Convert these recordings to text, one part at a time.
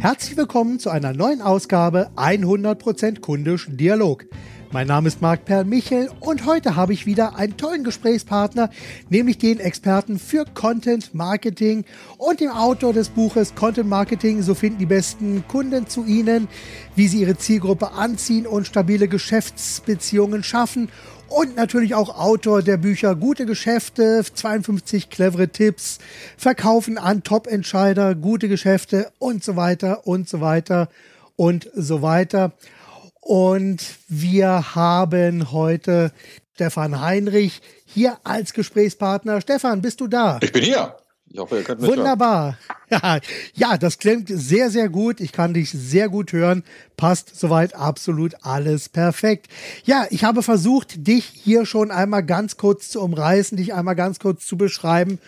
Herzlich willkommen zu einer neuen Ausgabe 100% kundisch Dialog. Mein Name ist Marc Perl Michel und heute habe ich wieder einen tollen Gesprächspartner, nämlich den Experten für Content Marketing und dem Autor des Buches Content Marketing. So finden die besten Kunden zu Ihnen, wie Sie Ihre Zielgruppe anziehen und stabile Geschäftsbeziehungen schaffen und natürlich auch Autor der Bücher Gute Geschäfte, 52 clevere Tipps, Verkaufen an Top-Entscheider, gute Geschäfte und so weiter und so weiter und so weiter. Und wir haben heute Stefan Heinrich hier als Gesprächspartner. Stefan, bist du da? Ich bin hier. Ich hoffe, ihr könnt mich Wunderbar. Ja, ja, das klingt sehr, sehr gut. Ich kann dich sehr gut hören. Passt soweit absolut alles perfekt. Ja, ich habe versucht, dich hier schon einmal ganz kurz zu umreißen, dich einmal ganz kurz zu beschreiben.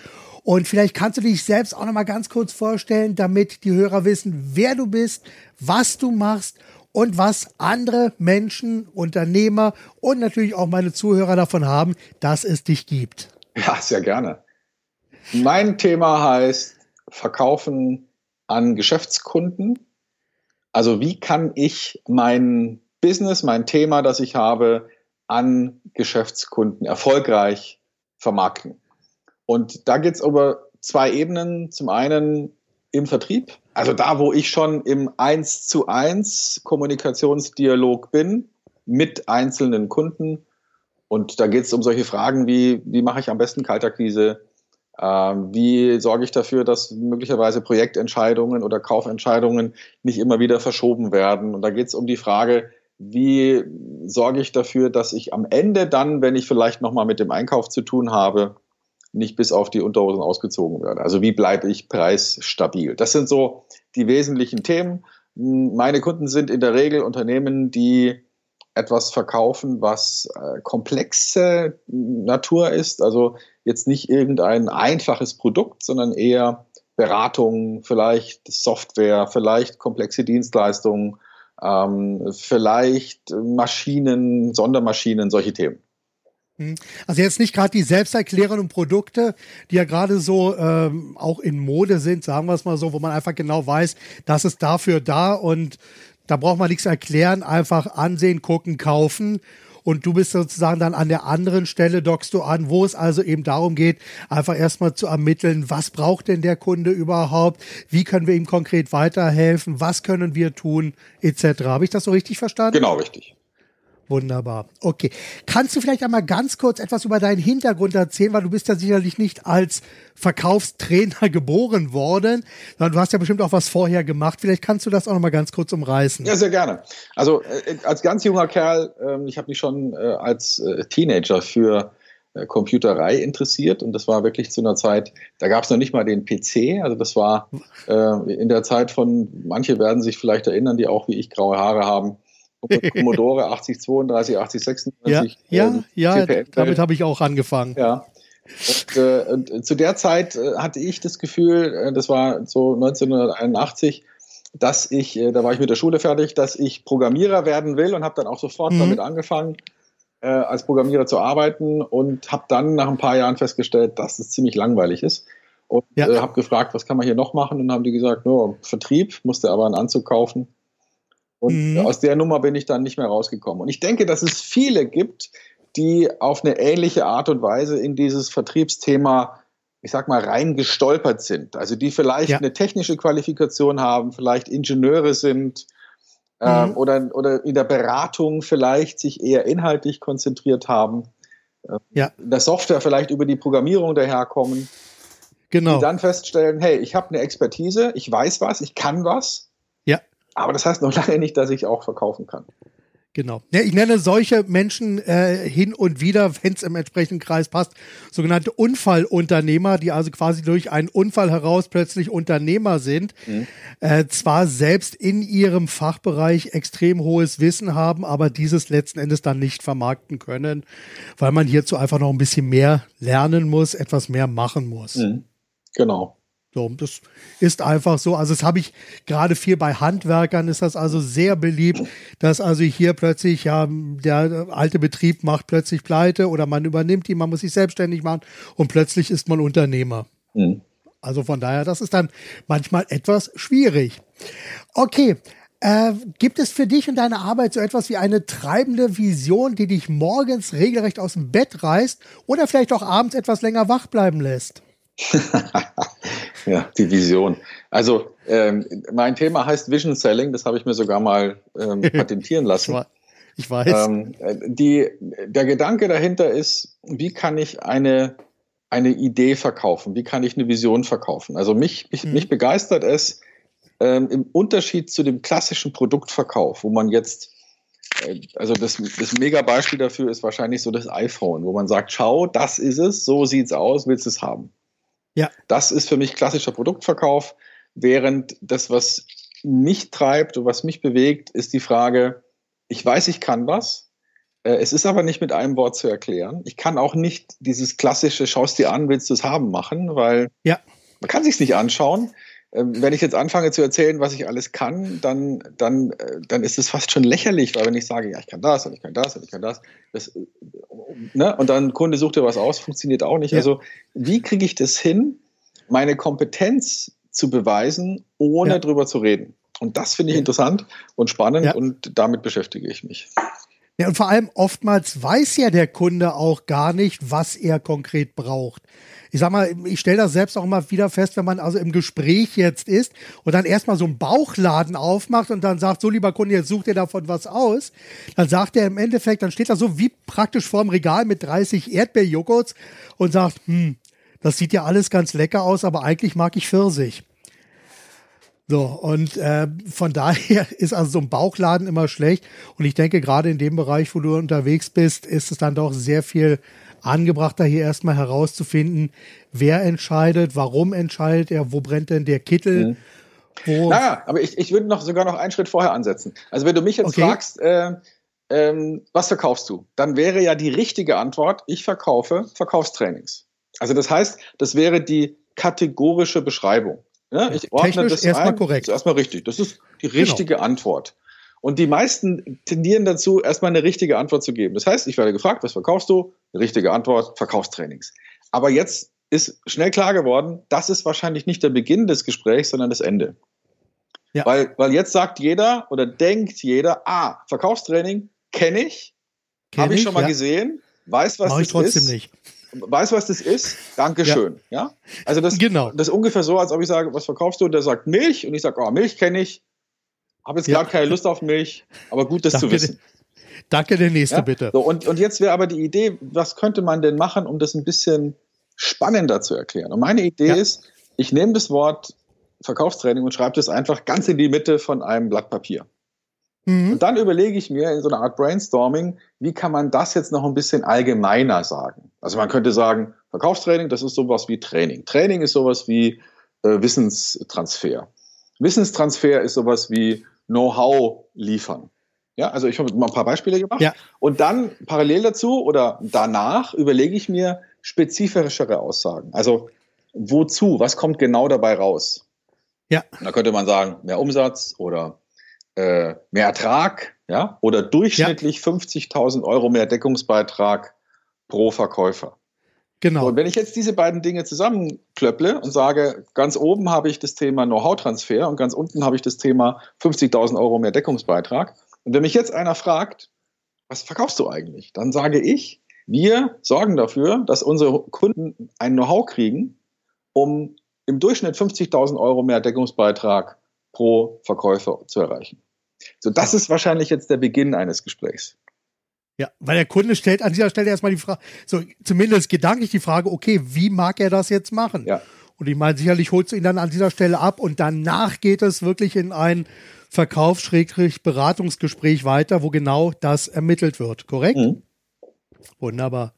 Und vielleicht kannst du dich selbst auch noch mal ganz kurz vorstellen, damit die Hörer wissen, wer du bist, was du machst und was andere Menschen, Unternehmer und natürlich auch meine Zuhörer davon haben, dass es dich gibt. Ja, sehr gerne. Mein Thema heißt Verkaufen an Geschäftskunden. Also wie kann ich mein Business, mein Thema, das ich habe, an Geschäftskunden erfolgreich vermarkten? Und da geht es über zwei Ebenen. Zum einen im Vertrieb, also da, wo ich schon im 1 zu 1 Kommunikationsdialog bin mit einzelnen Kunden. Und da geht es um solche Fragen wie, wie mache ich am besten Kaltakquise? Ähm, wie sorge ich dafür, dass möglicherweise Projektentscheidungen oder Kaufentscheidungen nicht immer wieder verschoben werden? Und da geht es um die Frage, wie sorge ich dafür, dass ich am Ende dann, wenn ich vielleicht nochmal mit dem Einkauf zu tun habe, nicht bis auf die Unterhosen ausgezogen werde. Also wie bleibe ich preisstabil? Das sind so die wesentlichen Themen. Meine Kunden sind in der Regel Unternehmen, die etwas verkaufen, was äh, komplexe Natur ist. Also jetzt nicht irgendein einfaches Produkt, sondern eher Beratung, vielleicht Software, vielleicht komplexe Dienstleistungen, ähm, vielleicht Maschinen, Sondermaschinen, solche Themen. Hm. Also jetzt nicht gerade die selbsterklärenden Produkte, die ja gerade so ähm, auch in Mode sind, sagen wir es mal so, wo man einfach genau weiß, das ist dafür da und da braucht man nichts erklären, einfach ansehen, gucken, kaufen. Und du bist sozusagen dann an der anderen Stelle, dockst du an, wo es also eben darum geht, einfach erstmal zu ermitteln, was braucht denn der Kunde überhaupt, wie können wir ihm konkret weiterhelfen, was können wir tun, etc. Habe ich das so richtig verstanden? Genau, richtig. Wunderbar. Okay. Kannst du vielleicht einmal ganz kurz etwas über deinen Hintergrund erzählen, weil du bist ja sicherlich nicht als Verkaufstrainer geboren worden, sondern du hast ja bestimmt auch was vorher gemacht. Vielleicht kannst du das auch noch mal ganz kurz umreißen. Ja, sehr gerne. Also äh, als ganz junger Kerl, äh, ich habe mich schon äh, als äh, Teenager für Computerei interessiert und das war wirklich zu einer Zeit, da gab es noch nicht mal den PC, also das war in der Zeit von, manche werden sich vielleicht erinnern, die auch wie ich graue Haare haben, Commodore 8032, 8036. Ja, äh, ja, ja damit habe ich auch angefangen. Ja. Und, äh, und, zu der Zeit äh, hatte ich das Gefühl, äh, das war so 1981, dass ich, äh, da war ich mit der Schule fertig, dass ich Programmierer werden will und habe dann auch sofort mhm. damit angefangen, äh, als Programmierer zu arbeiten und habe dann nach ein paar Jahren festgestellt, dass es ziemlich langweilig ist. Und ja. habe gefragt, was kann man hier noch machen? Und haben die gesagt, no, Vertrieb, musste aber einen Anzug kaufen. Und mhm. aus der Nummer bin ich dann nicht mehr rausgekommen. Und ich denke, dass es viele gibt, die auf eine ähnliche Art und Weise in dieses Vertriebsthema, ich sag mal, reingestolpert sind. Also die vielleicht ja. eine technische Qualifikation haben, vielleicht Ingenieure sind äh, mhm. oder, oder in der Beratung vielleicht sich eher inhaltlich konzentriert haben. Äh, ja. In der Software vielleicht über die Programmierung daherkommen. Genau. Die dann feststellen, hey, ich habe eine Expertise, ich weiß was, ich kann was aber das heißt noch lange nicht, dass ich auch verkaufen kann. Genau. Ja, ich nenne solche Menschen äh, hin und wieder, wenn es im entsprechenden Kreis passt, sogenannte Unfallunternehmer, die also quasi durch einen Unfall heraus plötzlich Unternehmer sind, mhm. äh, zwar selbst in ihrem Fachbereich extrem hohes Wissen haben, aber dieses letzten Endes dann nicht vermarkten können, weil man hierzu einfach noch ein bisschen mehr lernen muss, etwas mehr machen muss. Mhm. Genau. So, das ist einfach so. Also das habe ich gerade viel bei Handwerkern ist das also sehr beliebt, dass also hier plötzlich ja der alte Betrieb macht plötzlich pleite oder man übernimmt die, man muss sich selbstständig machen und plötzlich ist man Unternehmer. Mhm. Also von daher, das ist dann manchmal etwas schwierig. Okay, äh, gibt es für dich und deine Arbeit so etwas wie eine treibende Vision, die dich morgens regelrecht aus dem Bett reißt oder vielleicht auch abends etwas länger wach bleiben lässt? ja, die Vision. Also ähm, mein Thema heißt Vision Selling, das habe ich mir sogar mal ähm, patentieren lassen. ich weiß. Ähm, die, der Gedanke dahinter ist, wie kann ich eine, eine Idee verkaufen? Wie kann ich eine Vision verkaufen? Also mich, mich, mhm. mich begeistert es, ähm, im Unterschied zu dem klassischen Produktverkauf, wo man jetzt äh, also das, das Mega-Beispiel dafür ist wahrscheinlich so das iPhone, wo man sagt, schau, das ist es, so sieht es aus, willst du es haben? Ja. Das ist für mich klassischer Produktverkauf, während das, was mich treibt und was mich bewegt, ist die Frage, ich weiß, ich kann was, äh, es ist aber nicht mit einem Wort zu erklären. Ich kann auch nicht dieses klassische, schaust dir an, willst du es haben machen, weil ja. man kann sich nicht anschauen. Ähm, wenn ich jetzt anfange zu erzählen, was ich alles kann, dann, dann, äh, dann ist es fast schon lächerlich, weil wenn ich sage, ja, ich kann das und ich kann das und ich kann das, das äh, ne? und dann Kunde sucht dir was aus, funktioniert auch nicht. Ja. Also wie kriege ich das hin, meine Kompetenz zu beweisen, ohne ja. drüber zu reden? Und das finde ich interessant und spannend und damit beschäftige ich mich. Ja, und vor allem oftmals weiß ja der Kunde auch gar nicht, was er konkret braucht ich sag mal, ich stelle das selbst auch immer wieder fest, wenn man also im Gespräch jetzt ist und dann erstmal so einen Bauchladen aufmacht und dann sagt, so lieber Kunde, jetzt such dir davon was aus, dann sagt er im Endeffekt, dann steht er so wie praktisch vorm Regal mit 30 Erdbeerjoghurts und sagt, hm, das sieht ja alles ganz lecker aus, aber eigentlich mag ich Pfirsich. So, und äh, von daher ist also so ein Bauchladen immer schlecht. Und ich denke, gerade in dem Bereich, wo du unterwegs bist, ist es dann doch sehr viel angebrachter, hier erstmal herauszufinden, wer entscheidet, warum entscheidet er, wo brennt denn der Kittel. Mhm. Wo naja, aber ich, ich würde noch sogar noch einen Schritt vorher ansetzen. Also wenn du mich jetzt okay. fragst, äh, ähm, was verkaufst du? Dann wäre ja die richtige Antwort, ich verkaufe Verkaufstrainings. Also das heißt, das wäre die kategorische Beschreibung. Ja, ich ordne Technisch das erstmal korrekt. Das ist erstmal richtig. Das ist die genau. richtige genau. Antwort. Und die meisten tendieren dazu, erstmal eine richtige Antwort zu geben. Das heißt, ich werde gefragt, was verkaufst du? Richtige Antwort, Verkaufstrainings. Aber jetzt ist schnell klar geworden, das ist wahrscheinlich nicht der Beginn des Gesprächs, sondern das Ende. Ja. Weil, weil jetzt sagt jeder oder denkt jeder, ah, Verkaufstraining kenne ich, habe ich schon mal ja. gesehen, weiß, was Mach das ich trotzdem ist. Nicht. Weiß, was das ist? Dankeschön. Ja. ja? Also das, genau. das ist ungefähr so, als ob ich sage, was verkaufst du? Und der sagt Milch und ich sage, oh, Milch kenne ich. Habe jetzt ja. gerade keine Lust auf Milch, aber gut, das Danke, zu wissen. Danke, der nächste ja? bitte. So, und, und jetzt wäre aber die Idee, was könnte man denn machen, um das ein bisschen spannender zu erklären? Und meine Idee ist, ich nehme das Wort Verkaufstraining und schreibe das einfach ganz in die Mitte von einem Blatt Papier. Mhm. Und dann überlege ich mir in so einer Art Brainstorming, wie kann man das jetzt noch ein bisschen allgemeiner sagen? Also man könnte sagen, Verkaufstraining, das ist sowas wie Training. Training ist sowas wie äh, Wissenstransfer. Wissenstransfer ist sowas wie Know-how liefern. Ja, also ich habe mal ein paar Beispiele gemacht. Ja. Und dann parallel dazu oder danach überlege ich mir spezifischere Aussagen. Also wozu? Was kommt genau dabei raus? Ja. da könnte man sagen, mehr Umsatz oder äh, mehr Ertrag, ja, oder durchschnittlich ja. 50.000 Euro mehr Deckungsbeitrag pro Verkäufer. Genau. Und wenn ich jetzt diese beiden Dinge zusammenklöpple und sage, ganz oben habe ich das Thema Know-how-Transfer und ganz unten habe ich das Thema 50.000 Euro mehr Deckungsbeitrag. Und wenn mich jetzt einer fragt, was verkaufst du eigentlich? Dann sage ich, wir sorgen dafür, dass unsere Kunden ein Know-how kriegen, um im Durchschnitt 50.000 Euro mehr Deckungsbeitrag pro Verkäufer zu erreichen. So, das ist wahrscheinlich jetzt der Beginn eines Gesprächs. Ja, weil der Kunde stellt an dieser Stelle erstmal die Frage, so zumindest gedanklich die Frage, okay, wie mag er das jetzt machen? Ja. Und ich meine, sicherlich holst du ihn dann an dieser Stelle ab und danach geht es wirklich in ein Verkaufs-Beratungsgespräch weiter, wo genau das ermittelt wird, korrekt? Mhm. Wunderbar.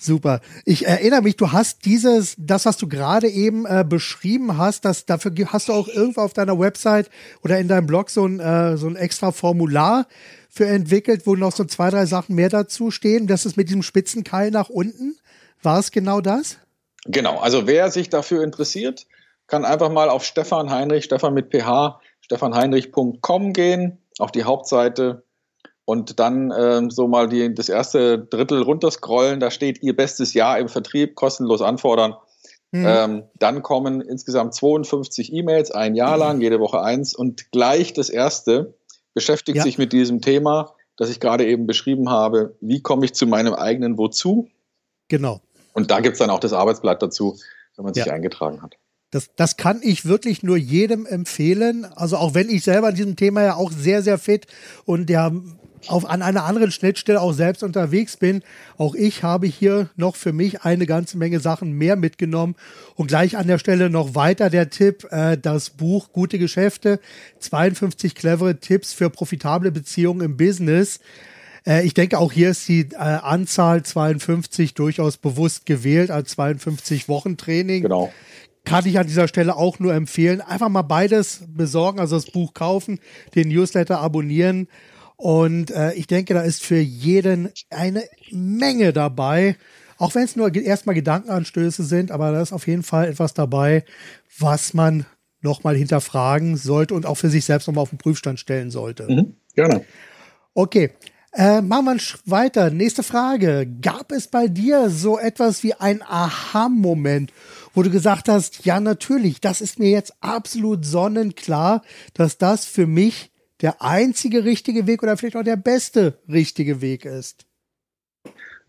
Super. Ich erinnere mich, du hast dieses, das, was du gerade eben äh, beschrieben hast, das, dafür hast du auch irgendwo auf deiner Website oder in deinem Blog so ein, äh, so ein extra Formular für entwickelt, wo noch so zwei, drei Sachen mehr dazu stehen. Das ist mit diesem spitzen Keil nach unten. War es genau das? Genau. Also wer sich dafür interessiert, kann einfach mal auf Stefan Heinrich, Stefan mit PH, stefanheinrich.com gehen, auf die Hauptseite und dann ähm, so mal die, das erste Drittel runterscrollen. Da steht Ihr bestes Jahr im Vertrieb, kostenlos anfordern. Mhm. Ähm, dann kommen insgesamt 52 E-Mails, ein Jahr mhm. lang, jede Woche eins. Und gleich das erste beschäftigt ja. sich mit diesem Thema, das ich gerade eben beschrieben habe. Wie komme ich zu meinem eigenen Wozu? Genau. Und da gibt es dann auch das Arbeitsblatt dazu, wenn man sich ja. eingetragen hat. Das, das kann ich wirklich nur jedem empfehlen. Also auch wenn ich selber in diesem Thema ja auch sehr, sehr fit und ja auf, an einer anderen Schnittstelle auch selbst unterwegs bin. Auch ich habe hier noch für mich eine ganze Menge Sachen mehr mitgenommen. Und gleich an der Stelle noch weiter der Tipp, äh, das Buch Gute Geschäfte, 52 clevere Tipps für profitable Beziehungen im Business. Äh, ich denke, auch hier ist die äh, Anzahl 52 durchaus bewusst gewählt als 52 Wochen Training. Genau kann ich an dieser Stelle auch nur empfehlen. Einfach mal beides besorgen, also das Buch kaufen, den Newsletter abonnieren. Und äh, ich denke, da ist für jeden eine Menge dabei. Auch wenn es nur erstmal Gedankenanstöße sind, aber da ist auf jeden Fall etwas dabei, was man nochmal hinterfragen sollte und auch für sich selbst nochmal auf den Prüfstand stellen sollte. Mhm, gerne. Okay. Äh, machen wir weiter. Nächste Frage. Gab es bei dir so etwas wie ein Aha-Moment, wo du gesagt hast, ja natürlich, das ist mir jetzt absolut sonnenklar, dass das für mich der einzige richtige Weg oder vielleicht auch der beste richtige Weg ist?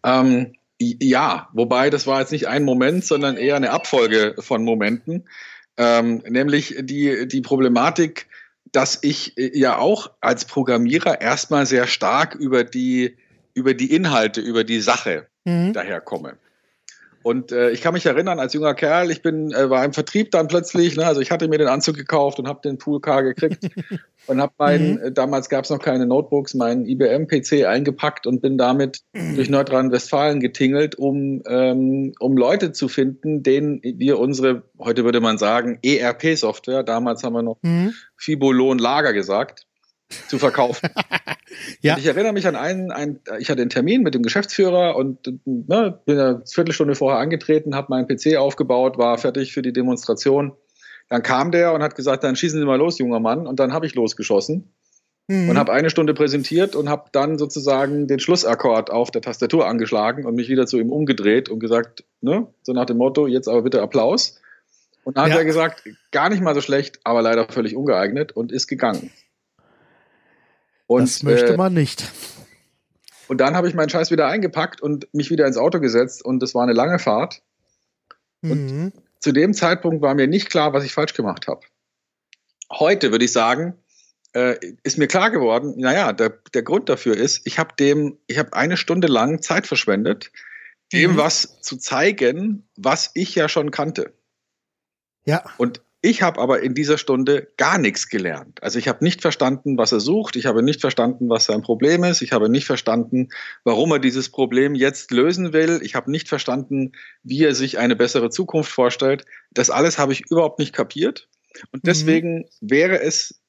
Ähm, ja, wobei das war jetzt nicht ein Moment, sondern eher eine Abfolge von Momenten. Ähm, nämlich die, die Problematik, dass ich äh, ja auch als Programmierer erstmal sehr stark über die, über die Inhalte, über die Sache mhm. daherkomme. Und äh, ich kann mich erinnern, als junger Kerl, ich bin, äh, war im Vertrieb dann plötzlich, ne, also ich hatte mir den Anzug gekauft und habe den Poolcar gekriegt und habe meinen, mhm. äh, damals gab es noch keine Notebooks, meinen IBM-PC eingepackt und bin damit mhm. durch Nordrhein-Westfalen getingelt, um, ähm, um Leute zu finden, denen wir unsere, heute würde man sagen, ERP-Software, damals haben wir noch mhm. Fibolon Lager gesagt, zu verkaufen. ja. Und ich erinnere mich an einen, einen, ich hatte einen Termin mit dem Geschäftsführer und ne, bin eine Viertelstunde vorher angetreten, habe meinen PC aufgebaut, war fertig für die Demonstration. Dann kam der und hat gesagt, dann schießen Sie mal los, junger Mann. Und dann habe ich losgeschossen mhm. und habe eine Stunde präsentiert und habe dann sozusagen den Schlussakkord auf der Tastatur angeschlagen und mich wieder zu ihm umgedreht und gesagt, ne, so nach dem Motto, jetzt aber bitte Applaus. Und dann ja. hat er gesagt, gar nicht mal so schlecht, aber leider völlig ungeeignet und ist gegangen. Und, das möchte äh, man nicht. Und dann habe ich meinen Scheiß wieder eingepackt und mich wieder ins Auto gesetzt und es war eine lange Fahrt. Und mhm. zu dem Zeitpunkt war mir nicht klar, was ich falsch gemacht habe. Heute würde ich sagen, äh, ist mir klar geworden, naja, der, der Grund dafür ist, ich habe dem, ich habe eine Stunde lang Zeit verschwendet, dem mhm. was zu zeigen, was ich ja schon kannte. Ja. Und ich habe aber in dieser Stunde gar nichts gelernt. Also ich habe nicht verstanden, was er sucht. Ich habe nicht verstanden, was sein Problem ist. Ich habe nicht verstanden, warum er dieses Problem jetzt lösen will. Ich habe nicht verstanden, wie er sich eine bessere Zukunft vorstellt. Das alles habe ich überhaupt nicht kapiert. Und mhm. deswegen mhm. wäre es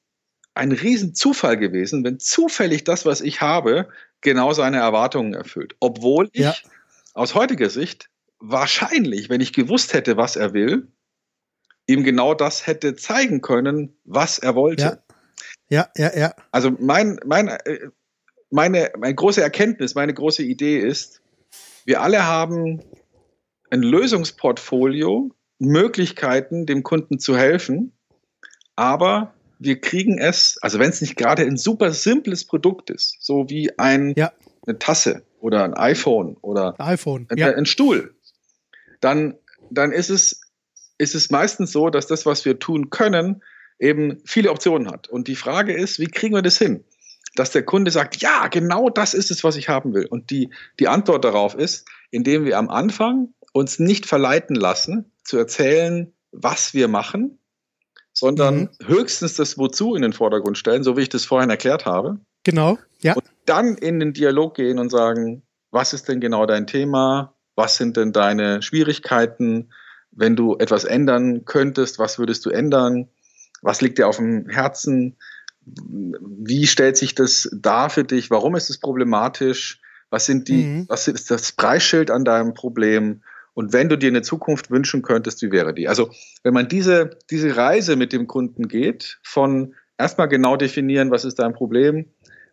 ein Riesenzufall gewesen, wenn zufällig das, was ich habe, genau seine Erwartungen erfüllt. Obwohl ich ja. aus heutiger Sicht wahrscheinlich, wenn ich gewusst hätte, was er will, ihm genau das hätte zeigen können, was er wollte. Ja, ja, ja. ja. Also mein, mein, äh, meine, meine große Erkenntnis, meine große Idee ist, wir alle haben ein Lösungsportfolio, Möglichkeiten, dem Kunden zu helfen, aber wir kriegen es, also wenn es nicht gerade ein super simples Produkt ist, so wie ein, ja. eine Tasse oder ein iPhone oder iPhone, ein, ja. ein Stuhl, dann, dann ist es ist es meistens so, dass das, was wir tun können, eben viele Optionen hat. Und die Frage ist, wie kriegen wir das hin? Dass der Kunde sagt, ja, genau das ist es, was ich haben will. Und die, die Antwort darauf ist, indem wir am Anfang uns nicht verleiten lassen, zu erzählen, was wir machen, sondern mhm. höchstens das Wozu in den Vordergrund stellen, so wie ich das vorhin erklärt habe. Genau, ja. Und dann in den Dialog gehen und sagen, was ist denn genau dein Thema? Was sind denn deine Schwierigkeiten? Wenn du etwas ändern könntest, was würdest du ändern? Was liegt dir auf dem Herzen? Wie stellt sich das dar für dich? Warum ist es problematisch? Was sind die, mhm. was ist das Preisschild an deinem Problem? Und wenn du dir eine Zukunft wünschen könntest, wie wäre die? Also, wenn man diese, diese Reise mit dem Kunden geht, von erstmal genau definieren, was ist dein Problem?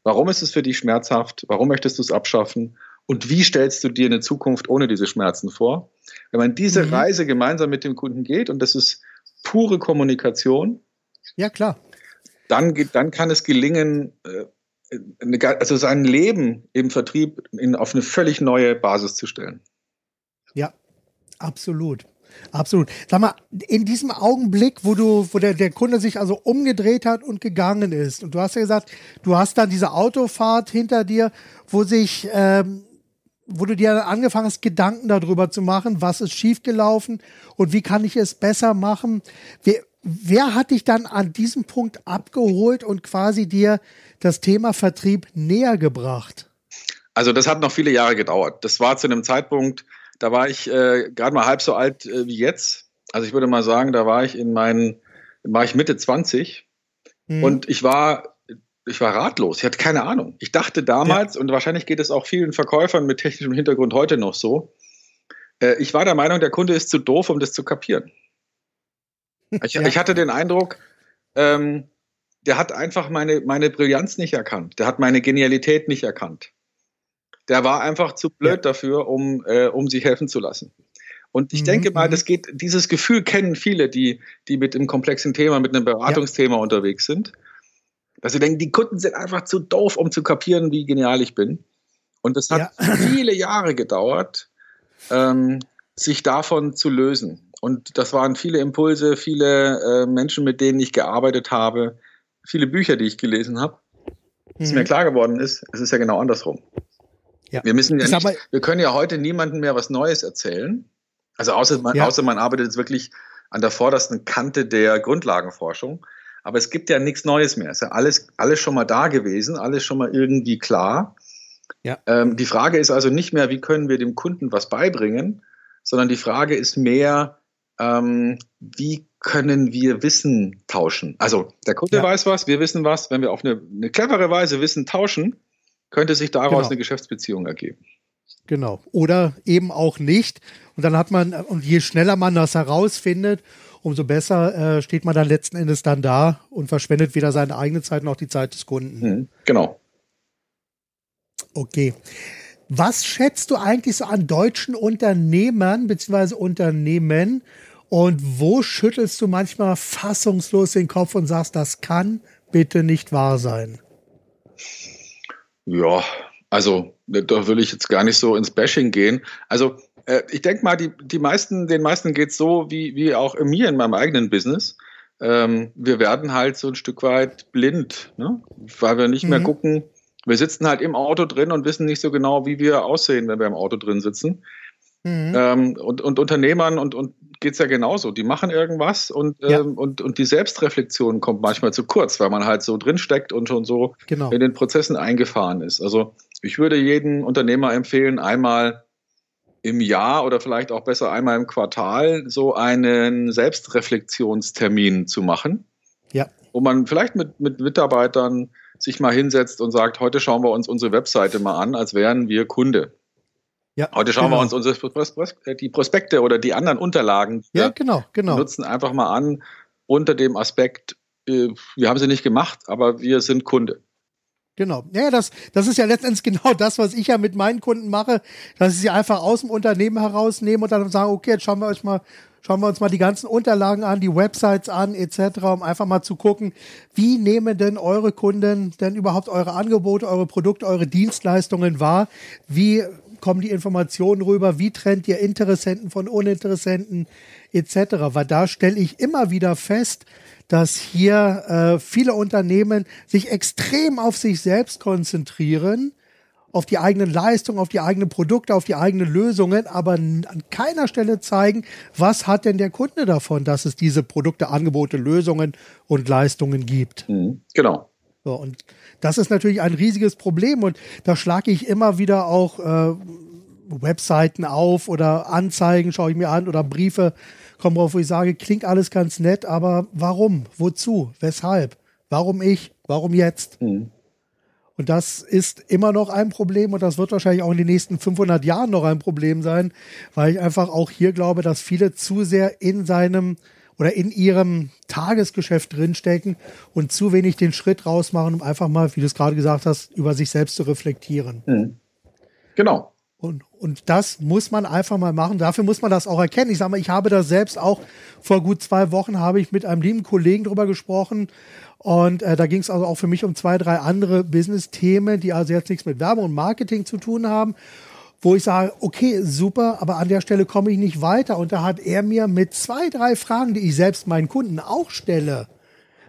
Warum ist es für dich schmerzhaft? Warum möchtest du es abschaffen? Und wie stellst du dir eine Zukunft ohne diese Schmerzen vor? Wenn man diese mhm. Reise gemeinsam mit dem Kunden geht und das ist pure Kommunikation. Ja, klar. Dann, dann kann es gelingen, äh, also sein Leben im Vertrieb in, auf eine völlig neue Basis zu stellen. Ja, absolut. Absolut. Sag mal, in diesem Augenblick, wo du, wo der, der Kunde sich also umgedreht hat und gegangen ist, und du hast ja gesagt, du hast dann diese Autofahrt hinter dir, wo sich, ähm, wo du dir angefangen hast, Gedanken darüber zu machen, was ist schiefgelaufen und wie kann ich es besser machen. Wer, wer hat dich dann an diesem Punkt abgeholt und quasi dir das Thema Vertrieb näher gebracht? Also das hat noch viele Jahre gedauert. Das war zu einem Zeitpunkt, da war ich äh, gerade mal halb so alt äh, wie jetzt. Also ich würde mal sagen, da war ich in meinen, war ich Mitte 20 mhm. und ich war, ich war ratlos. Ich hatte keine Ahnung. Ich dachte damals, ja. und wahrscheinlich geht es auch vielen Verkäufern mit technischem Hintergrund heute noch so, äh, ich war der Meinung, der Kunde ist zu doof, um das zu kapieren. Ich, ja. ich hatte den Eindruck, ähm, der hat einfach meine, meine Brillanz nicht erkannt. Der hat meine Genialität nicht erkannt der war einfach zu blöd ja. dafür, um, äh, um sich helfen zu lassen. Und ich mhm, denke mal, mhm. das geht, dieses Gefühl kennen viele, die, die mit einem komplexen Thema, mit einem Beratungsthema unterwegs sind. Dass sie denken, die Kunden sind einfach zu doof, um zu kapieren, wie genial ich bin. Und es hat ja. viele Jahre gedauert, ähm, sich davon zu lösen. Und das waren viele Impulse, viele äh, Menschen, mit denen ich gearbeitet habe, viele Bücher, die ich gelesen habe. Dass mhm. mir klar geworden ist, es ist ja genau andersrum. Ja. Wir müssen ja nicht, wir können ja heute niemandem mehr was Neues erzählen. Also außer man, ja. außer man arbeitet jetzt wirklich an der vordersten Kante der Grundlagenforschung. Aber es gibt ja nichts Neues mehr. Es ist ja alles, alles schon mal da gewesen, alles schon mal irgendwie klar. Ja. Ähm, die Frage ist also nicht mehr, wie können wir dem Kunden was beibringen, sondern die Frage ist mehr, ähm, wie können wir Wissen tauschen? Also der Kunde ja. weiß was, wir wissen was. Wenn wir auf eine, eine clevere Weise Wissen tauschen, könnte sich daraus genau. eine Geschäftsbeziehung ergeben. Genau. Oder eben auch nicht. Und dann hat man, und je schneller man das herausfindet, umso besser äh, steht man dann letzten Endes dann da und verschwendet weder seine eigene Zeit noch die Zeit des Kunden. Mhm, genau. Okay. Was schätzt du eigentlich so an deutschen Unternehmern bzw. Unternehmen und wo schüttelst du manchmal fassungslos den Kopf und sagst, das kann bitte nicht wahr sein? Ja, also da will ich jetzt gar nicht so ins Bashing gehen. Also äh, ich denke mal, die, die meisten, den meisten geht es so wie, wie auch mir in meinem eigenen Business. Ähm, wir werden halt so ein Stück weit blind, ne? weil wir nicht mhm. mehr gucken. Wir sitzen halt im Auto drin und wissen nicht so genau, wie wir aussehen, wenn wir im Auto drin sitzen. Mhm. Ähm, und, und Unternehmern und, und geht es ja genauso. Die machen irgendwas und, ja. ähm, und, und die Selbstreflexion kommt manchmal zu kurz, weil man halt so drinsteckt und schon so genau. in den Prozessen eingefahren ist. Also ich würde jedem Unternehmer empfehlen, einmal im Jahr oder vielleicht auch besser einmal im Quartal so einen Selbstreflexionstermin zu machen. Ja. Wo man vielleicht mit, mit Mitarbeitern sich mal hinsetzt und sagt, heute schauen wir uns unsere Webseite mal an, als wären wir Kunde. Ja, Heute schauen genau. wir uns unsere äh, die Prospekte oder die anderen Unterlagen ja, genau, genau. nutzen einfach mal an unter dem Aspekt, äh, wir haben sie nicht gemacht, aber wir sind Kunde. Genau. Ja, das, das ist ja letztendlich genau das, was ich ja mit meinen Kunden mache, dass ich sie einfach aus dem Unternehmen herausnehme und dann sagen, okay, jetzt schauen wir euch mal, schauen wir uns mal die ganzen Unterlagen an, die Websites an, etc., um einfach mal zu gucken, wie nehmen denn eure Kunden denn überhaupt eure Angebote, eure Produkte, eure Dienstleistungen wahr? Wie kommen die Informationen rüber, wie trennt ihr Interessenten von Uninteressenten etc. Weil da stelle ich immer wieder fest, dass hier äh, viele Unternehmen sich extrem auf sich selbst konzentrieren, auf die eigenen Leistungen, auf die eigenen Produkte, auf die eigenen Lösungen, aber an keiner Stelle zeigen, was hat denn der Kunde davon, dass es diese Produkte, Angebote, Lösungen und Leistungen gibt. Mhm, genau. So, und das ist natürlich ein riesiges Problem und da schlage ich immer wieder auch äh, Webseiten auf oder Anzeigen schaue ich mir an oder Briefe kommen drauf, wo ich sage, klingt alles ganz nett, aber warum? Wozu? Weshalb? Warum ich? Warum jetzt? Mhm. Und das ist immer noch ein Problem und das wird wahrscheinlich auch in den nächsten 500 Jahren noch ein Problem sein, weil ich einfach auch hier glaube, dass viele zu sehr in seinem oder in ihrem Tagesgeschäft drinstecken und zu wenig den Schritt rausmachen, um einfach mal, wie du es gerade gesagt hast, über sich selbst zu reflektieren. Mhm. Genau. Und, und das muss man einfach mal machen. Dafür muss man das auch erkennen. Ich sage mal, ich habe das selbst auch vor gut zwei Wochen habe ich mit einem lieben Kollegen drüber gesprochen. Und äh, da ging es also auch für mich um zwei, drei andere Business-Themen, die also jetzt nichts mit Werbung und Marketing zu tun haben, wo ich sage, okay, super, aber an der Stelle komme ich nicht weiter. Und da hat er mir mit zwei, drei Fragen, die ich selbst meinen Kunden auch stelle,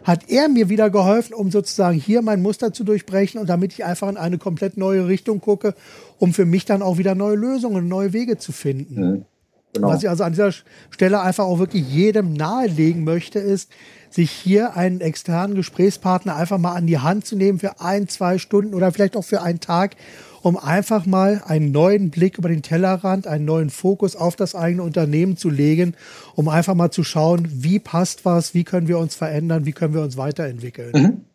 hat er mir wieder geholfen, um sozusagen hier mein Muster zu durchbrechen und damit ich einfach in eine komplett neue Richtung gucke, um für mich dann auch wieder neue Lösungen, neue Wege zu finden. Mhm. Genau. Was ich also an dieser Stelle einfach auch wirklich jedem nahelegen möchte, ist, sich hier einen externen Gesprächspartner einfach mal an die Hand zu nehmen für ein, zwei Stunden oder vielleicht auch für einen Tag, um einfach mal einen neuen Blick über den Tellerrand, einen neuen Fokus auf das eigene Unternehmen zu legen, um einfach mal zu schauen, wie passt was, wie können wir uns verändern, wie können wir uns weiterentwickeln. Mhm.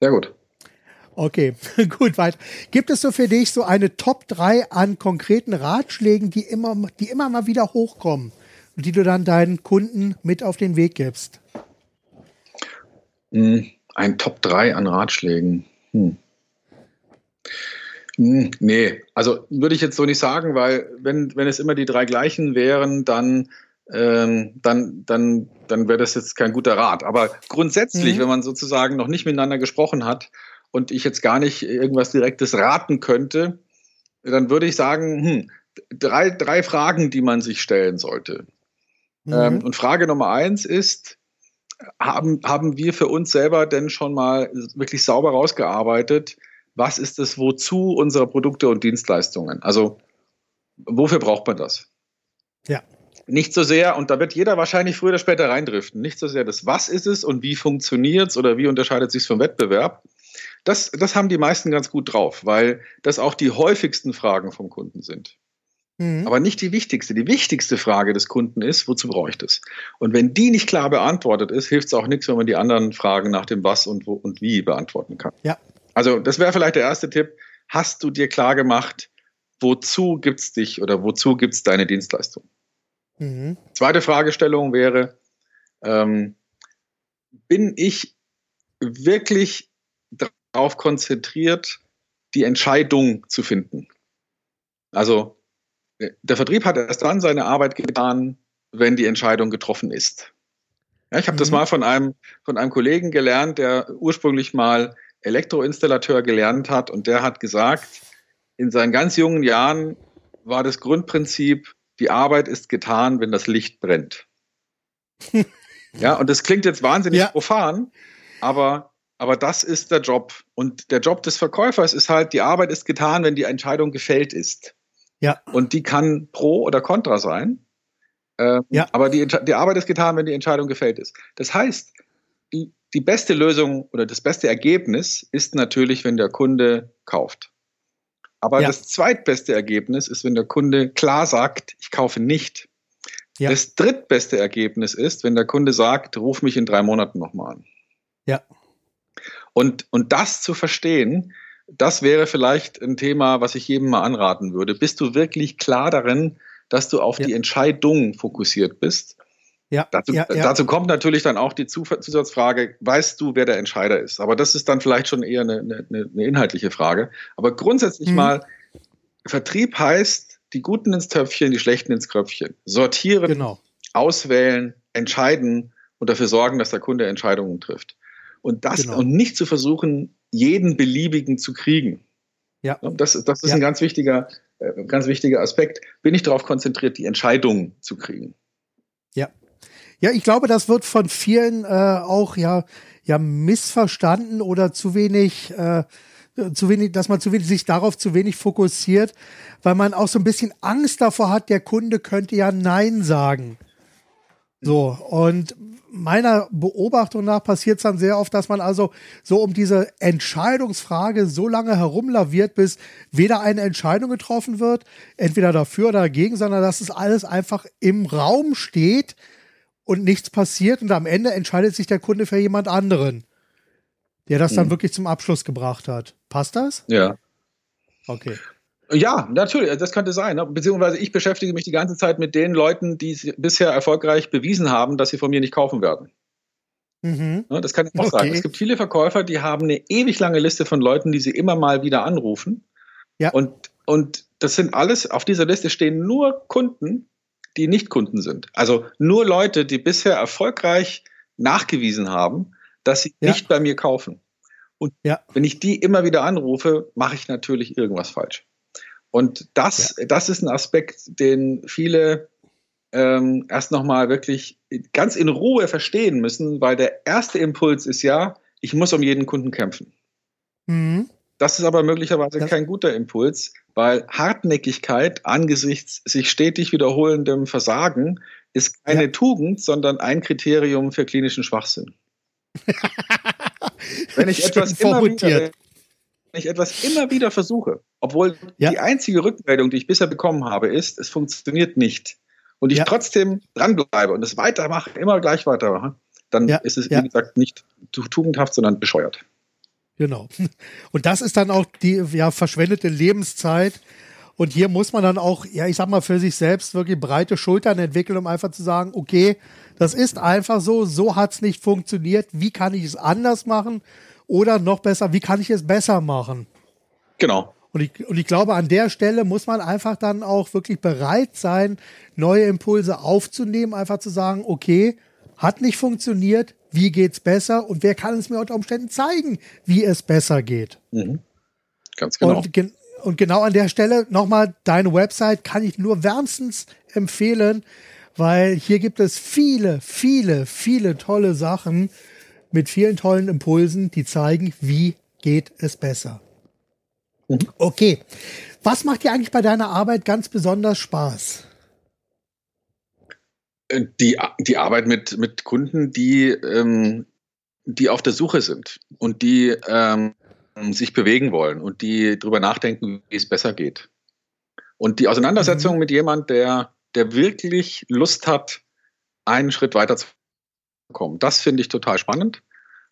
Sehr gut. Okay, gut, weiter. Gibt es so für dich so eine Top 3 an konkreten Ratschlägen, die immer, die immer mal wieder hochkommen und die du dann deinen Kunden mit auf den Weg gibst? Hm, ein Top 3 an Ratschlägen. Hm. Hm, nee, also würde ich jetzt so nicht sagen, weil wenn, wenn es immer die drei gleichen wären, dann, ähm, dann, dann, dann wäre das jetzt kein guter Rat. Aber grundsätzlich, mhm. wenn man sozusagen noch nicht miteinander gesprochen hat, und ich jetzt gar nicht irgendwas Direktes raten könnte, dann würde ich sagen, hm, drei, drei Fragen, die man sich stellen sollte. Mhm. Ähm, und Frage Nummer eins ist, haben, haben wir für uns selber denn schon mal wirklich sauber rausgearbeitet, was ist das Wozu unserer Produkte und Dienstleistungen? Also, wofür braucht man das? Ja. Nicht so sehr, und da wird jeder wahrscheinlich früher oder später reindriften, nicht so sehr das Was ist es und wie funktioniert es oder wie unterscheidet es sich vom Wettbewerb, das, das haben die meisten ganz gut drauf, weil das auch die häufigsten Fragen vom Kunden sind. Mhm. Aber nicht die wichtigste. Die wichtigste Frage des Kunden ist, wozu brauche ich das? Und wenn die nicht klar beantwortet ist, hilft es auch nichts, wenn man die anderen Fragen nach dem Was und wo und wie beantworten kann. Ja. Also das wäre vielleicht der erste Tipp. Hast du dir klar gemacht, wozu gibt es dich oder wozu gibt es deine Dienstleistung? Mhm. Zweite Fragestellung wäre, ähm, bin ich wirklich darauf konzentriert, die Entscheidung zu finden. Also der Vertrieb hat erst dann seine Arbeit getan, wenn die Entscheidung getroffen ist. Ja, ich habe mhm. das mal von einem, von einem Kollegen gelernt, der ursprünglich mal Elektroinstallateur gelernt hat und der hat gesagt, in seinen ganz jungen Jahren war das Grundprinzip, die Arbeit ist getan, wenn das Licht brennt. ja, und das klingt jetzt wahnsinnig ja. profan, aber aber das ist der Job. Und der Job des Verkäufers ist halt, die Arbeit ist getan, wenn die Entscheidung gefällt ist. Ja. Und die kann pro oder contra sein. Ähm, ja. Aber die, die Arbeit ist getan, wenn die Entscheidung gefällt ist. Das heißt, die, die beste Lösung oder das beste Ergebnis ist natürlich, wenn der Kunde kauft. Aber ja. das zweitbeste Ergebnis ist, wenn der Kunde klar sagt, ich kaufe nicht. Ja. Das drittbeste Ergebnis ist, wenn der Kunde sagt, ruf mich in drei Monaten nochmal an. Ja. Und, und das zu verstehen, das wäre vielleicht ein Thema, was ich jedem mal anraten würde. Bist du wirklich klar darin, dass du auf ja. die Entscheidung fokussiert bist? Ja, dazu, ja, ja. dazu kommt natürlich dann auch die Zusatzfrage, weißt du, wer der Entscheider ist? Aber das ist dann vielleicht schon eher eine, eine, eine inhaltliche Frage. Aber grundsätzlich mhm. mal, Vertrieb heißt, die Guten ins Töpfchen, die Schlechten ins Kröpfchen. Sortieren, genau. auswählen, entscheiden und dafür sorgen, dass der Kunde Entscheidungen trifft. Und das genau. und nicht zu versuchen, jeden beliebigen zu kriegen. Ja. Das, das ist ein ganz wichtiger, äh, ganz wichtiger Aspekt. Bin ich darauf konzentriert, die Entscheidung zu kriegen. Ja. Ja, ich glaube, das wird von vielen äh, auch ja, ja missverstanden oder zu wenig, äh, zu wenig, dass man zu wenig, sich darauf zu wenig fokussiert, weil man auch so ein bisschen Angst davor hat, der Kunde könnte ja Nein sagen. So, und meiner Beobachtung nach passiert es dann sehr oft, dass man also so um diese Entscheidungsfrage so lange herumlaviert, bis weder eine Entscheidung getroffen wird, entweder dafür oder dagegen, sondern dass es alles einfach im Raum steht und nichts passiert und am Ende entscheidet sich der Kunde für jemand anderen, der das dann mhm. wirklich zum Abschluss gebracht hat. Passt das? Ja. Okay. Ja, natürlich, das könnte sein. Ne? Beziehungsweise ich beschäftige mich die ganze Zeit mit den Leuten, die bisher erfolgreich bewiesen haben, dass sie von mir nicht kaufen werden. Mhm. Ne, das kann ich auch okay. sagen. Es gibt viele Verkäufer, die haben eine ewig lange Liste von Leuten, die sie immer mal wieder anrufen. Ja. Und, und das sind alles, auf dieser Liste stehen nur Kunden, die nicht Kunden sind. Also nur Leute, die bisher erfolgreich nachgewiesen haben, dass sie ja. nicht bei mir kaufen. Und ja. wenn ich die immer wieder anrufe, mache ich natürlich irgendwas falsch. Und das, ja. das ist ein Aspekt, den viele ähm, erst nochmal wirklich ganz in Ruhe verstehen müssen, weil der erste Impuls ist ja, ich muss um jeden Kunden kämpfen. Mhm. Das ist aber möglicherweise das kein guter Impuls, weil Hartnäckigkeit angesichts sich stetig wiederholendem Versagen ist keine ja. Tugend, sondern ein Kriterium für klinischen Schwachsinn. wenn ich etwas immer wieder, wenn ich etwas immer wieder versuche, obwohl ja. die einzige Rückmeldung, die ich bisher bekommen habe, ist, es funktioniert nicht, und ich ja. trotzdem dranbleibe und es weitermache, immer gleich weitermache, dann ist es, wie gesagt, nicht tugendhaft, sondern bescheuert. Genau. Und das ist dann auch die ja, verschwendete Lebenszeit. Und hier muss man dann auch, ja, ich sag mal, für sich selbst wirklich breite Schultern entwickeln, um einfach zu sagen, okay, das ist einfach so, so hat es nicht funktioniert, wie kann ich es anders machen? Oder noch besser, wie kann ich es besser machen? Genau. Und ich, und ich glaube, an der Stelle muss man einfach dann auch wirklich bereit sein, neue Impulse aufzunehmen, einfach zu sagen, okay, hat nicht funktioniert, wie geht's besser und wer kann es mir unter Umständen zeigen, wie es besser geht. Mhm. Ganz genau. Und, ge und, genau an der Stelle nochmal, deine Website kann ich nur wärmstens empfehlen, weil hier gibt es viele, viele, viele tolle Sachen mit vielen tollen Impulsen, die zeigen, wie geht es besser. Mhm. Okay. Was macht dir eigentlich bei deiner Arbeit ganz besonders Spaß? Äh, die, die Arbeit mit, mit Kunden, die, ähm, die auf der Suche sind und die ähm, sich bewegen wollen und die darüber nachdenken, wie es besser geht. Und die Auseinandersetzung mhm. mit jemand, der, der wirklich Lust hat, einen Schritt weiter zu kommen, das finde ich total spannend.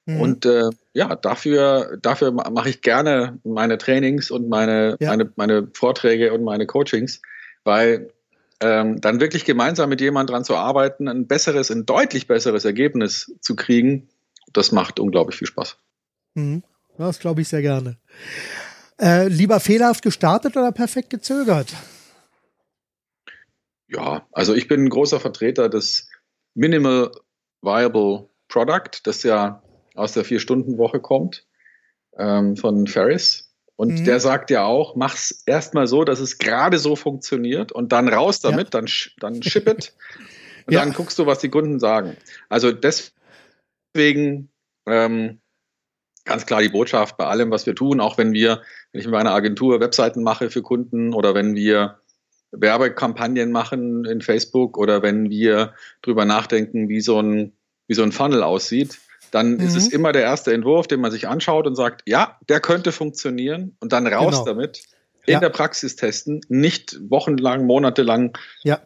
Mhm. Und äh, ja, dafür, dafür mache ich gerne meine Trainings und meine, ja. meine, meine Vorträge und meine Coachings, weil ähm, dann wirklich gemeinsam mit jemandem dran zu arbeiten, ein besseres, ein deutlich besseres Ergebnis zu kriegen, das macht unglaublich viel Spaß. Mhm. Das glaube ich sehr gerne. Äh, lieber fehlerhaft gestartet oder perfekt gezögert? Ja, also ich bin ein großer Vertreter des Minimal Viable Product, das ja aus der Vier-Stunden-Woche kommt, ähm, von Ferris. Und mhm. der sagt ja auch, mach's erstmal so, dass es gerade so funktioniert und dann raus damit, ja. dann, dann ship it und ja. dann guckst du, was die Kunden sagen. Also deswegen ähm, ganz klar die Botschaft bei allem, was wir tun, auch wenn wir, wenn ich mit meiner Agentur Webseiten mache für Kunden oder wenn wir Werbekampagnen machen in Facebook oder wenn wir drüber nachdenken, wie so ein, wie so ein Funnel aussieht, dann mhm. ist es mhm. immer der erste Entwurf, den man sich anschaut und sagt, ja, der könnte funktionieren und dann raus genau. damit, in ja. der Praxis testen, nicht wochenlang, monatelang ja.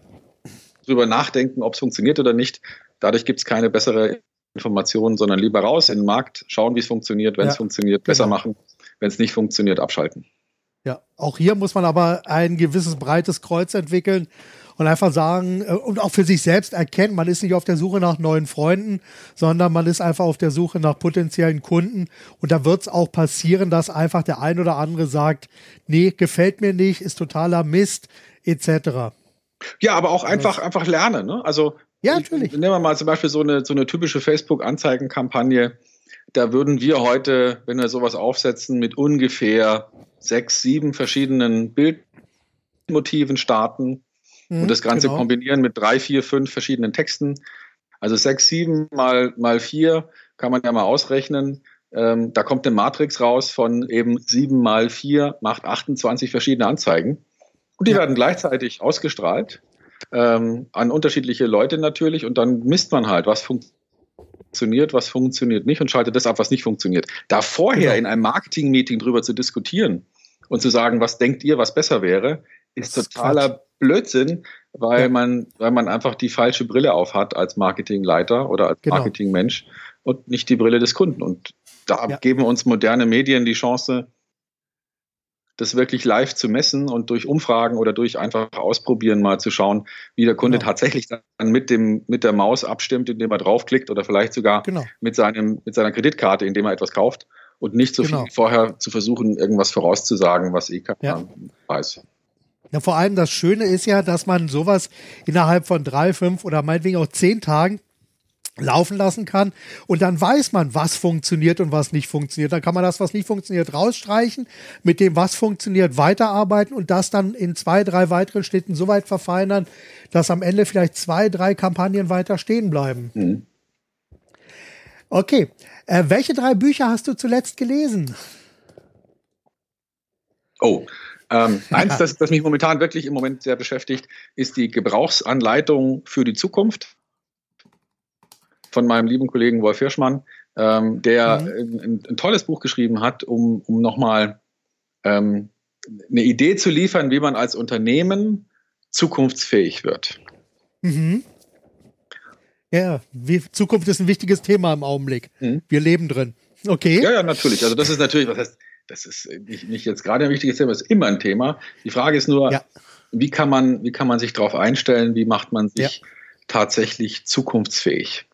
drüber nachdenken, ob es funktioniert oder nicht. Dadurch gibt es keine bessere Information, sondern lieber raus in den Markt, schauen, wie es funktioniert, wenn es ja, funktioniert, besser genau. machen, wenn es nicht funktioniert, abschalten. Ja, auch hier muss man aber ein gewisses breites Kreuz entwickeln und einfach sagen äh, und auch für sich selbst erkennen, man ist nicht auf der Suche nach neuen Freunden, sondern man ist einfach auf der Suche nach potenziellen Kunden. Und da wird es auch passieren, dass einfach der ein oder andere sagt, nee, gefällt mir nicht, ist totaler Mist, etc. Ja, aber auch einfach, einfach lernen. Ne? Also ja, natürlich. Nehmen wir mal zum Beispiel so eine, so eine typische Facebook-Anzeigenkampagne. Da würden wir heute, wenn wir sowas aufsetzen, mit ungefähr sechs, sieben verschiedenen Bildmotiven starten mhm, und das Ganze genau. kombinieren mit drei, vier, fünf verschiedenen Texten. Also sechs, sieben mal, mal vier kann man ja mal ausrechnen. Ähm, da kommt eine Matrix raus von eben sieben mal vier macht 28 verschiedene Anzeigen. Und die ja. werden gleichzeitig ausgestrahlt ähm, an unterschiedliche Leute natürlich. Und dann misst man halt, was funktioniert, was funktioniert nicht und schaltet das ab, was nicht funktioniert. Da vorher genau. in einem Marketing-Meeting drüber zu diskutieren und zu sagen, was denkt ihr, was besser wäre, ist totaler Quatsch. Blödsinn, weil ja. man, weil man einfach die falsche Brille auf hat als Marketingleiter oder als genau. Marketingmensch und nicht die Brille des Kunden. Und da ja. geben uns moderne Medien die Chance, das wirklich live zu messen und durch Umfragen oder durch einfach ausprobieren mal zu schauen, wie der Kunde genau. tatsächlich dann mit dem mit der Maus abstimmt, indem er draufklickt oder vielleicht sogar genau. mit seinem mit seiner Kreditkarte, indem er etwas kauft und nicht so genau. viel vorher zu versuchen, irgendwas vorauszusagen, was eh keiner ja. weiß. Ja, vor allem das Schöne ist ja, dass man sowas innerhalb von drei, fünf oder meinetwegen auch zehn Tagen laufen lassen kann und dann weiß man, was funktioniert und was nicht funktioniert. Dann kann man das, was nicht funktioniert, rausstreichen, mit dem, was funktioniert, weiterarbeiten und das dann in zwei, drei weiteren Schritten so weit verfeinern, dass am Ende vielleicht zwei, drei Kampagnen weiter stehen bleiben. Mhm. Okay. Äh, welche drei Bücher hast du zuletzt gelesen? Oh, ähm, eins, das, das mich momentan wirklich im Moment sehr beschäftigt, ist die Gebrauchsanleitung für die Zukunft von meinem lieben Kollegen Wolf Hirschmann, ähm, der mhm. ein, ein, tolles Buch geschrieben hat, um, um nochmal ähm, eine Idee zu liefern, wie man als Unternehmen zukunftsfähig wird. Mhm. Ja, wie, Zukunft ist ein wichtiges Thema im Augenblick. Mhm. Wir leben drin. Okay. Ja, ja, natürlich. Also das ist natürlich, was heißt, das ist nicht, nicht jetzt gerade ein wichtiges Thema, das ist immer ein Thema. Die Frage ist nur, ja. wie kann man, wie kann man sich darauf einstellen, wie macht man sich ja. tatsächlich zukunftsfähig?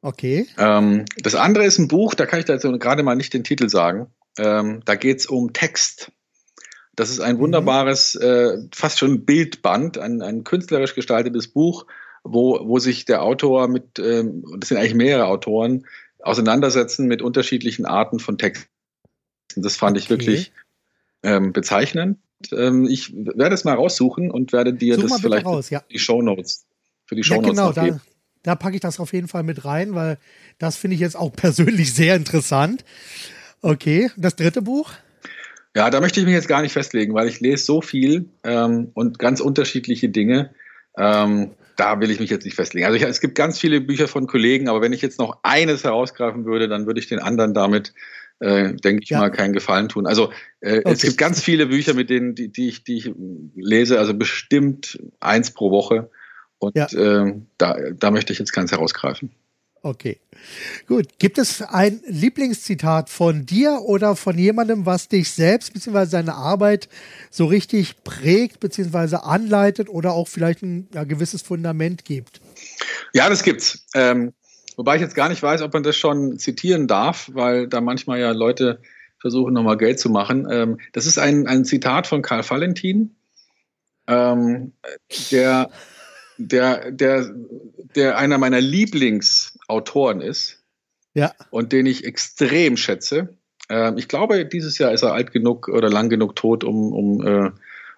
Okay. Ähm, das andere ist ein Buch, da kann ich da gerade mal nicht den Titel sagen. Ähm, da geht es um Text. Das ist ein mhm. wunderbares, äh, fast schon Bildband, ein, ein künstlerisch gestaltetes Buch, wo, wo sich der Autor mit, ähm, das sind eigentlich mehrere Autoren, auseinandersetzen mit unterschiedlichen Arten von Texten. Das fand okay. ich wirklich ähm, bezeichnend. Ähm, ich werde es mal raussuchen und werde dir Such das vielleicht raus, ja. die Shownotes für die Shownotes ja, genau, geben. Da, da packe ich das auf jeden Fall mit rein, weil das finde ich jetzt auch persönlich sehr interessant. Okay, das dritte Buch? Ja, da möchte ich mich jetzt gar nicht festlegen, weil ich lese so viel ähm, und ganz unterschiedliche Dinge. Ähm, da will ich mich jetzt nicht festlegen. Also ich, es gibt ganz viele Bücher von Kollegen, aber wenn ich jetzt noch eines herausgreifen würde, dann würde ich den anderen damit, äh, denke ich ja. mal, keinen Gefallen tun. Also äh, okay. es gibt ganz viele Bücher, mit denen, die, die, ich, die ich lese, also bestimmt eins pro Woche. Und ja. äh, da, da möchte ich jetzt keins herausgreifen. Okay. Gut. Gibt es ein Lieblingszitat von dir oder von jemandem, was dich selbst bzw. deine Arbeit so richtig prägt bzw. anleitet oder auch vielleicht ein ja, gewisses Fundament gibt? Ja, das gibt's. Ähm, wobei ich jetzt gar nicht weiß, ob man das schon zitieren darf, weil da manchmal ja Leute versuchen, nochmal Geld zu machen. Ähm, das ist ein, ein Zitat von Karl Valentin, ähm, der der, der, der einer meiner Lieblingsautoren ist. Ja. Und den ich extrem schätze. Ähm, ich glaube, dieses Jahr ist er alt genug oder lang genug tot, um, um, äh,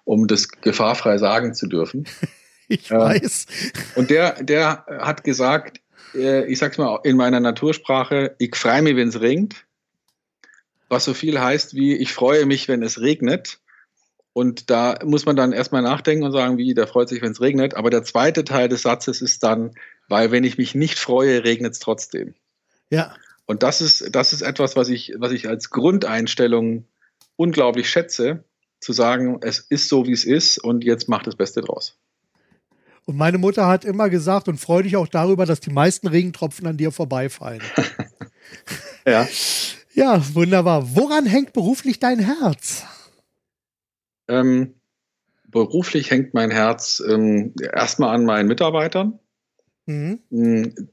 um das gefahrfrei sagen zu dürfen. ich ähm, weiß. Und der, der hat gesagt, äh, ich sag's mal in meiner Natursprache, ich freue mich, wenn es regnet. Was so viel heißt wie, ich freue mich, wenn es regnet. Und da muss man dann erstmal nachdenken und sagen, wie, der freut sich, wenn es regnet. Aber der zweite Teil des Satzes ist dann, weil wenn ich mich nicht freue, regnet es trotzdem. Ja. Und das ist, das ist etwas, was ich, was ich als Grundeinstellung unglaublich schätze, zu sagen, es ist so, wie es ist und jetzt macht das Beste draus. Und meine Mutter hat immer gesagt und freue dich auch darüber, dass die meisten Regentropfen an dir vorbeifallen. ja. Ja, wunderbar. Woran hängt beruflich dein Herz? Ähm, beruflich hängt mein Herz ähm, erstmal an meinen Mitarbeitern, mhm.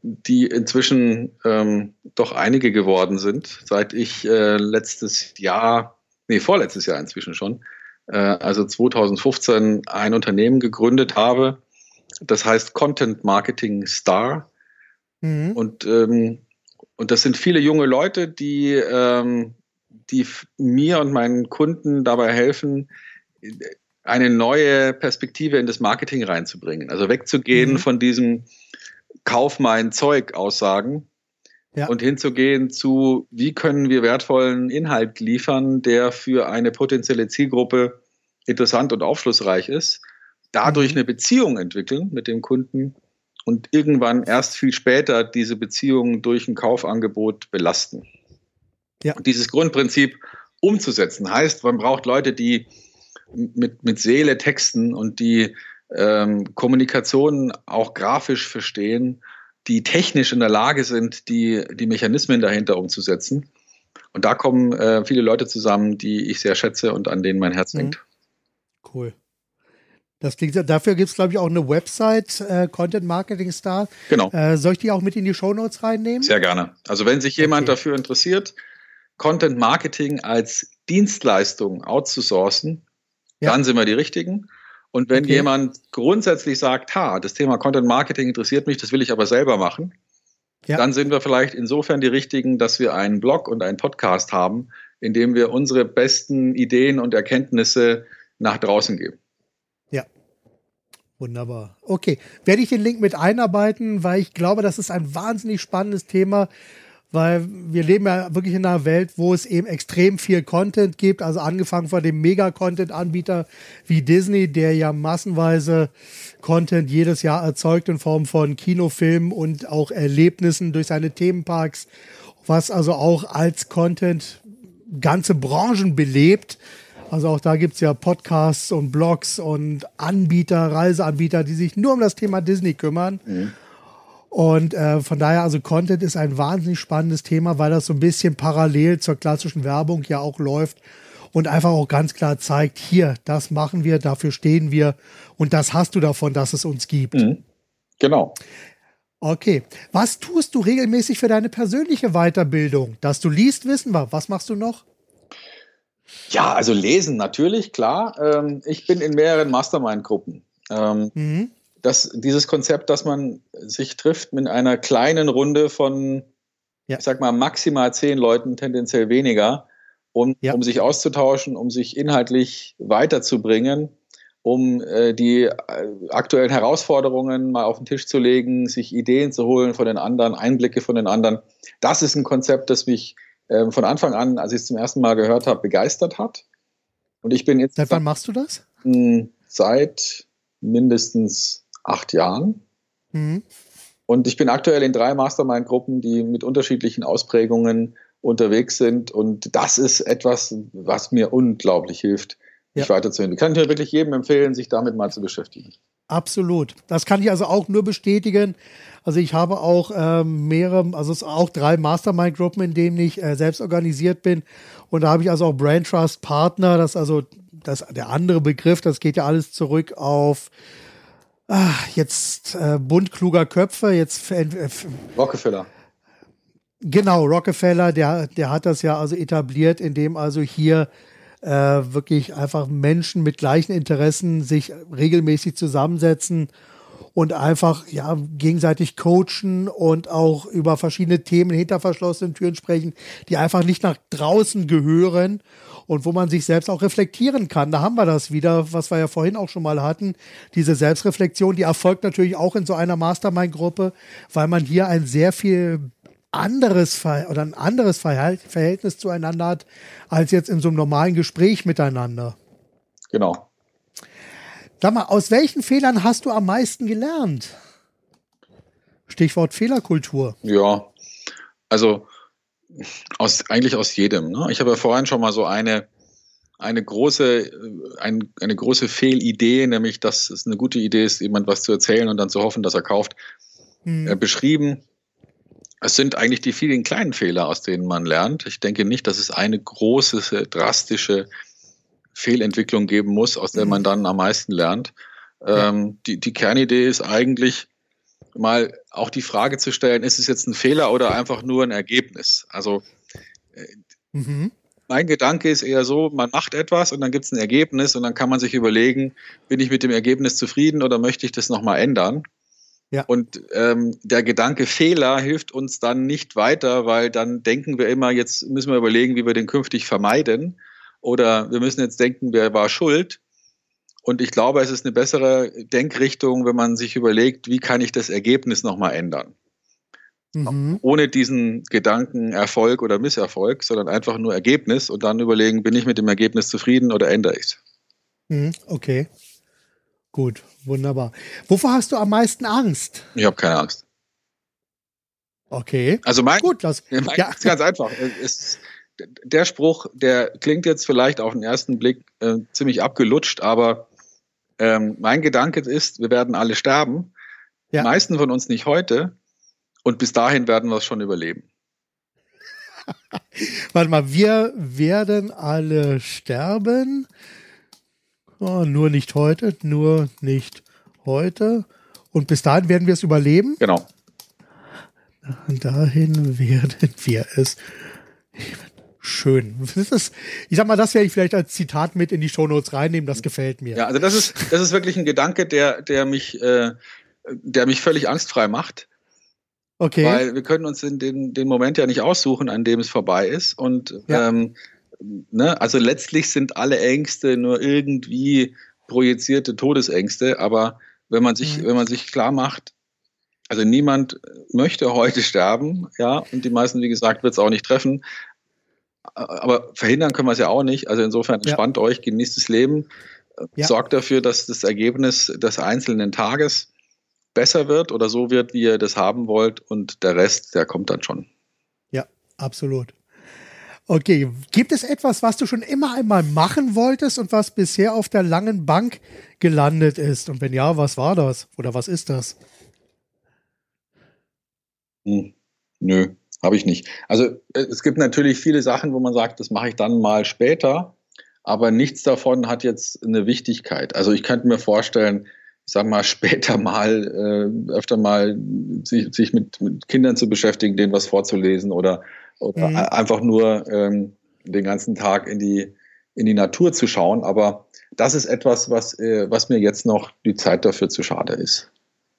Die inzwischen ähm, doch einige geworden sind, seit ich äh, letztes Jahr, nee, vorletztes Jahr inzwischen schon, äh, also 2015 ein Unternehmen gegründet habe. Das heißt Content Marketing Star. Mhm. Und, ähm, und das sind viele junge Leute, die, ähm, die mir und meinen Kunden dabei helfen, eine neue Perspektive in das Marketing reinzubringen. Also wegzugehen mhm. von diesem Kauf mein Zeug Aussagen ja. und hinzugehen zu, wie können wir wertvollen Inhalt liefern, der für eine potenzielle Zielgruppe interessant und aufschlussreich ist, dadurch mhm. eine Beziehung entwickeln mit dem Kunden und irgendwann erst viel später diese Beziehung durch ein Kaufangebot belasten. Ja. Und dieses Grundprinzip umzusetzen heißt, man braucht Leute, die mit, mit Seele texten und die ähm, Kommunikation auch grafisch verstehen, die technisch in der Lage sind, die, die Mechanismen dahinter umzusetzen. Und da kommen äh, viele Leute zusammen, die ich sehr schätze und an denen mein Herz mhm. hängt. Cool. Das klingt, dafür gibt es, glaube ich, auch eine Website, äh, Content Marketing Star. Genau. Äh, soll ich die auch mit in die Show Notes reinnehmen? Sehr gerne. Also wenn sich jemand okay. dafür interessiert, Content Marketing als Dienstleistung outzusourcen, ja. dann sind wir die Richtigen. Und wenn okay. jemand grundsätzlich sagt, ha, das Thema Content Marketing interessiert mich, das will ich aber selber machen, ja. dann sind wir vielleicht insofern die richtigen, dass wir einen Blog und einen Podcast haben, in dem wir unsere besten Ideen und Erkenntnisse nach draußen geben. Wunderbar. Okay. Werde ich den Link mit einarbeiten, weil ich glaube, das ist ein wahnsinnig spannendes Thema weil wir leben ja wirklich in einer Welt, wo es eben extrem viel Content gibt, also angefangen von dem Mega-Content-Anbieter wie Disney, der ja massenweise Content jedes Jahr erzeugt in Form von Kinofilmen und auch Erlebnissen durch seine Themenparks, was also auch als Content ganze Branchen belebt. Also auch da gibt es ja Podcasts und Blogs und Anbieter, Reiseanbieter, die sich nur um das Thema Disney kümmern. Mhm. Und äh, von daher, also Content ist ein wahnsinnig spannendes Thema, weil das so ein bisschen parallel zur klassischen Werbung ja auch läuft und einfach auch ganz klar zeigt, hier, das machen wir, dafür stehen wir und das hast du davon, dass es uns gibt. Mhm. Genau. Okay. Was tust du regelmäßig für deine persönliche Weiterbildung? Dass du liest, wissen wir. Was machst du noch? Ja, also lesen natürlich, klar. Ähm, ich bin in mehreren Mastermind-Gruppen. Ähm, mhm dass dieses Konzept, dass man sich trifft mit einer kleinen Runde von, ja. ich sag mal, maximal zehn Leuten, tendenziell weniger, um, ja. um sich auszutauschen, um sich inhaltlich weiterzubringen, um äh, die äh, aktuellen Herausforderungen mal auf den Tisch zu legen, sich Ideen zu holen von den anderen, Einblicke von den anderen. Das ist ein Konzept, das mich äh, von Anfang an, als ich es zum ersten Mal gehört habe, begeistert hat. Und ich bin jetzt. Seit wann machst du das? Seit mindestens acht Jahren. Mhm. Und ich bin aktuell in drei Mastermind-Gruppen, die mit unterschiedlichen Ausprägungen unterwegs sind. Und das ist etwas, was mir unglaublich hilft, mich ja. weiterzuentwickeln. Kann ich mir wirklich jedem empfehlen, sich damit mal zu beschäftigen. Absolut. Das kann ich also auch nur bestätigen. Also ich habe auch ähm, mehrere, also es auch drei Mastermind-Gruppen, in denen ich äh, selbst organisiert bin. Und da habe ich also auch Brand Trust Partner. Das ist also das, der andere Begriff. Das geht ja alles zurück auf ach, jetzt äh, Bund kluger Köpfe, jetzt äh, Rockefeller. Genau, Rockefeller, der, der hat das ja also etabliert, indem also hier äh, wirklich einfach Menschen mit gleichen Interessen sich regelmäßig zusammensetzen und einfach ja gegenseitig coachen und auch über verschiedene Themen hinter verschlossenen Türen sprechen, die einfach nicht nach draußen gehören und wo man sich selbst auch reflektieren kann. Da haben wir das wieder, was wir ja vorhin auch schon mal hatten. Diese Selbstreflexion, die erfolgt natürlich auch in so einer Mastermind-Gruppe, weil man hier ein sehr viel anderes oder ein anderes Verhältnis zueinander hat, als jetzt in so einem normalen Gespräch miteinander. Genau. Sag mal, aus welchen Fehlern hast du am meisten gelernt? Stichwort Fehlerkultur. Ja, also aus, eigentlich aus jedem. Ne? Ich habe ja vorhin schon mal so eine, eine große, ein, eine große Fehlidee, nämlich, dass es eine gute Idee ist, jemand was zu erzählen und dann zu hoffen, dass er kauft, hm. äh, beschrieben. Es sind eigentlich die vielen kleinen Fehler, aus denen man lernt. Ich denke nicht, dass es eine große, drastische Fehlentwicklung geben muss, aus der man dann am meisten lernt. Ja. Ähm, die, die Kernidee ist eigentlich, mal auch die Frage zu stellen, ist es jetzt ein Fehler oder einfach nur ein Ergebnis? Also äh, mhm. mein Gedanke ist eher so, man macht etwas und dann gibt es ein Ergebnis und dann kann man sich überlegen, bin ich mit dem Ergebnis zufrieden oder möchte ich das nochmal ändern? Ja. Und ähm, der Gedanke Fehler hilft uns dann nicht weiter, weil dann denken wir immer, jetzt müssen wir überlegen, wie wir den künftig vermeiden. Oder wir müssen jetzt denken, wer war schuld. Und ich glaube, es ist eine bessere Denkrichtung, wenn man sich überlegt, wie kann ich das Ergebnis nochmal ändern. Mhm. Ohne diesen Gedanken Erfolg oder Misserfolg, sondern einfach nur Ergebnis und dann überlegen, bin ich mit dem Ergebnis zufrieden oder ändere ich es. Mhm, okay. Gut, wunderbar. Wovor hast du am meisten Angst? Ich habe keine Angst. Okay. Also mein, Gut, das, mein ja. ist ganz einfach. Es, der Spruch, der klingt jetzt vielleicht auf den ersten Blick äh, ziemlich abgelutscht, aber ähm, mein Gedanke ist, wir werden alle sterben. Ja. Die meisten von uns nicht heute. Und bis dahin werden wir es schon überleben. Warte mal, wir werden alle sterben. Oh, nur nicht heute, nur nicht heute. Und bis dahin werden wir es überleben? Genau. Dahin werden wir es schön. Das ist, ich sag mal, das werde ich vielleicht als Zitat mit in die Shownotes reinnehmen, das gefällt mir. Ja, also das ist, das ist wirklich ein Gedanke, der, der mich, äh, der mich völlig angstfrei macht. Okay. Weil wir können uns in den, den Moment ja nicht aussuchen, an dem es vorbei ist. Und ja. ähm, ne, also letztlich sind alle Ängste nur irgendwie projizierte Todesängste, aber wenn man sich, mhm. wenn man sich klar macht, also niemand möchte heute sterben, ja, und die meisten, wie gesagt, wird es auch nicht treffen. Aber verhindern können wir es ja auch nicht. Also insofern entspannt ja. euch, genießt das Leben, ja. sorgt dafür, dass das Ergebnis des einzelnen Tages besser wird oder so wird, wie ihr das haben wollt und der Rest, der kommt dann schon. Ja, absolut. Okay, gibt es etwas, was du schon immer einmal machen wolltest und was bisher auf der langen Bank gelandet ist? Und wenn ja, was war das? Oder was ist das? Hm, nö, habe ich nicht. Also äh, es gibt natürlich viele Sachen, wo man sagt, das mache ich dann mal später, aber nichts davon hat jetzt eine Wichtigkeit. Also ich könnte mir vorstellen, ich sag mal, später mal, äh, öfter mal sich, sich mit, mit, Kindern zu beschäftigen, denen was vorzulesen oder, oder mhm. einfach nur ähm, den ganzen Tag in die, in die Natur zu schauen. Aber das ist etwas, was, äh, was mir jetzt noch die Zeit dafür zu schade ist.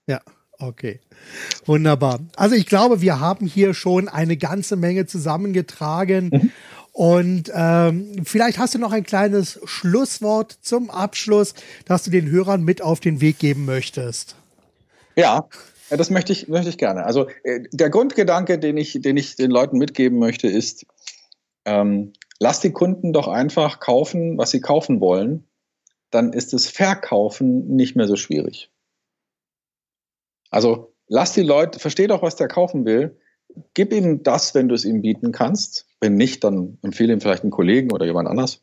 Ja, okay. Wunderbar. Also ich glaube, wir haben hier schon eine ganze Menge zusammengetragen. Mhm. Und ähm, vielleicht hast du noch ein kleines Schlusswort zum Abschluss, das du den Hörern mit auf den Weg geben möchtest. Ja, das möchte ich, möchte ich gerne. Also äh, der Grundgedanke, den ich, den ich den Leuten mitgeben möchte, ist, ähm, lass die Kunden doch einfach kaufen, was sie kaufen wollen. Dann ist das Verkaufen nicht mehr so schwierig. Also lass die Leute, versteh doch, was der kaufen will. Gib ihm das, wenn du es ihm bieten kannst. Wenn nicht, dann empfehle ihm vielleicht einen Kollegen oder jemand anders.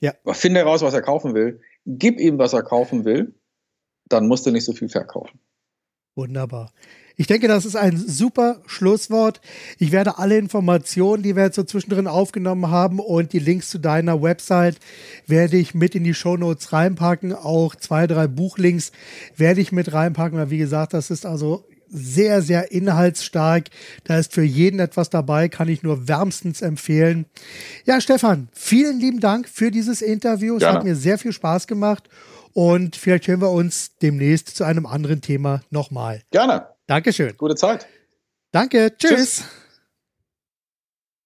Ja. Aber finde heraus, was er kaufen will. Gib ihm, was er kaufen will. Dann musst du nicht so viel verkaufen. Wunderbar. Ich denke, das ist ein super Schlusswort. Ich werde alle Informationen, die wir jetzt so zwischendrin aufgenommen haben und die Links zu deiner Website werde ich mit in die Show Notes reinpacken. Auch zwei, drei Buchlinks werde ich mit reinpacken, weil wie gesagt, das ist also sehr, sehr inhaltsstark. Da ist für jeden etwas dabei, kann ich nur wärmstens empfehlen. Ja, Stefan, vielen lieben Dank für dieses Interview. Es hat mir sehr viel Spaß gemacht und vielleicht hören wir uns demnächst zu einem anderen Thema nochmal. Gerne. Dankeschön. Gute Zeit. Danke. Tschüss. Tschüss.